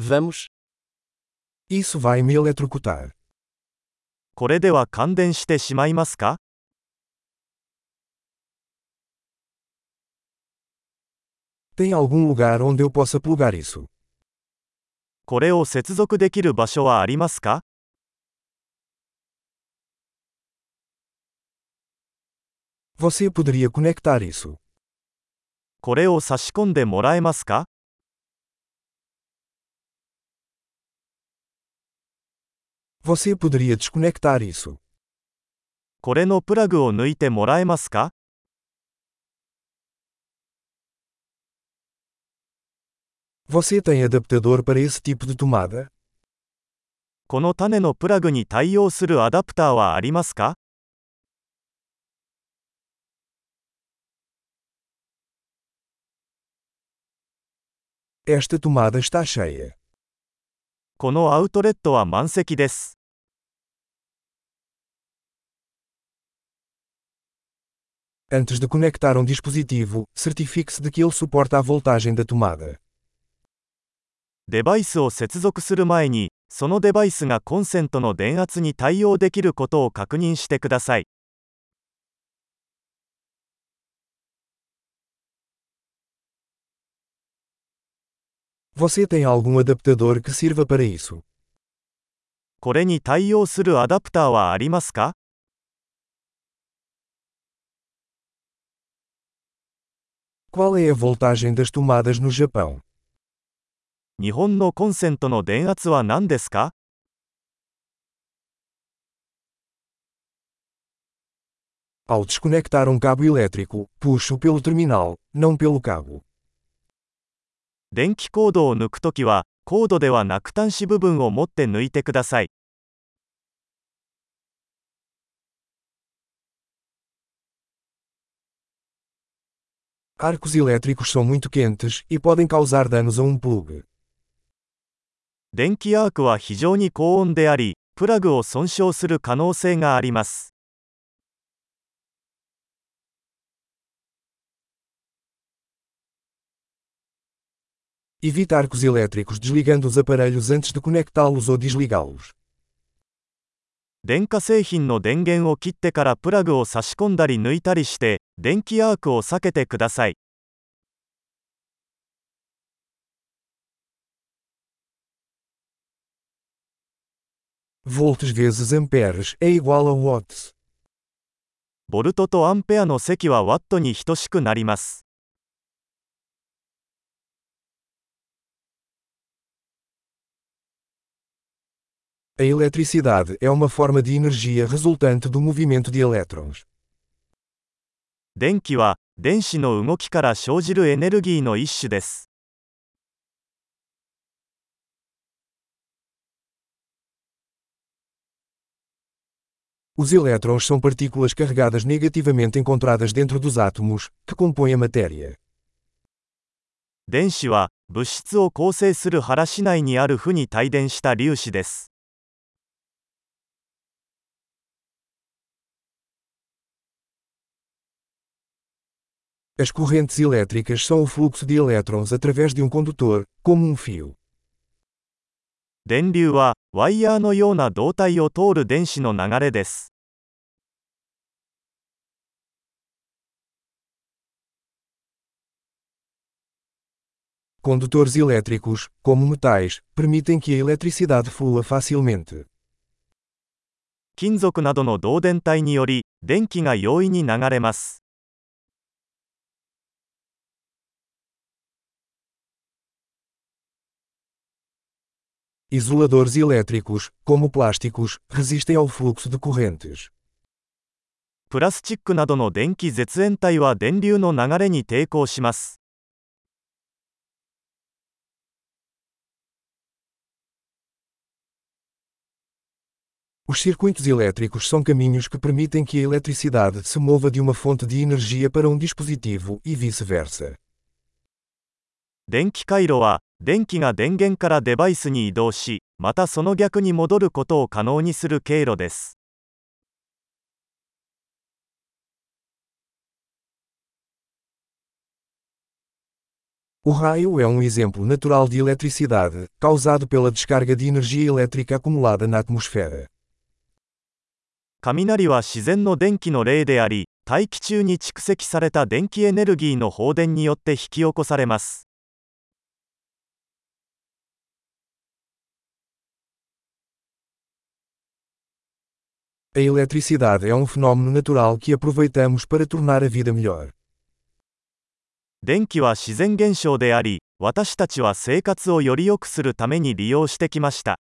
Vamos. Isso vai me eletrocutar. これでは感電してしまいますか Tem algum lugar onde eu possa plugar isso? これを接続できる場所はありますか Você poderia conectar isso? これを差し込んでもらえますか Você poderia desconectar isso? これのプラグを抜いてもらえますか Você tem adaptador para esse tipo de tomada? この種のプラグに対応するアダプターはありますか Esta tomada está cheia. このアウトレットは満席です。 Antes de conectar um dispositivo, certifique-se de que ele suporta a voltagem da tomada. デバイスを接続する前に、そのデバイスがコンセントの電圧に対応できることを確認してください。 Você tem algum adaptador que sirva para isso? これに対応するアダプターはありますか Qual é a voltagem das tomadas no Japão? 日本のコンセントの電圧は何ですか Ao desconectar um cabo elétrico, puxo pelo terminal, não pelo cabo. 電気コードを抜くときは、コードではなく端子部分を持って抜いてください。 Arcos elétricos são muito quentes e podem causar danos a um plug. 電気アークは非常に高温であり、プラグを損傷する可能性があります。 Evite arcos elétricos desligando os aparelhos antes de conectá-los ou desligá-los. 電化製品の電源を切ってからプラグを差し込んだり抜いたりして、電気アークを避けてください。ボルトとアンペアの積はワットに等しくなります。A eletricidade é uma forma de energia resultante do movimento de elétrons. 電気は、電子の動きから生じるエネルギーの一種です。 Os elétrons são partículas carregadas negativamente encontradas dentro dos átomos, que compõem a matéria. 電子は、物質を構成する原子内にある負に帯電した粒子です。 As correntes elétricas são o fluxo de elétrons através de um condutor, como um fio. 電流は、ワイヤーのような導体を通る電子の流れです。 Condutores elétricos, como metais, permitem que a eletricidade flua facilmente. 金属などの導電体により、電気が容易に流れます。 Isoladores elétricos, como plásticos, resistem ao fluxo de correntes. プラスチックなどの電気絶縁体は電流の流れに抵抗します。 Os circuitos elétricos são caminhos que permitem que a eletricidade se mova de uma fonte de energia para um dispositivo e vice-versa. 電気回路は、電気が電源からデバイスに移動し、またその逆に戻ることを可能にする経路です。O raio é um exemplo natural de eletricidade, causado pela descarga de energia elétrica acumulada na atmosfera. 雷は自然の電気の例であり、大気中に蓄積された電気エネルギーの放電によって引き起こされます。A eletricidade é um fenômeno natural que aproveitamos para tornar a vida melhor. 電気は自然現象であり、私たちは生活をより良くするために利用してきました。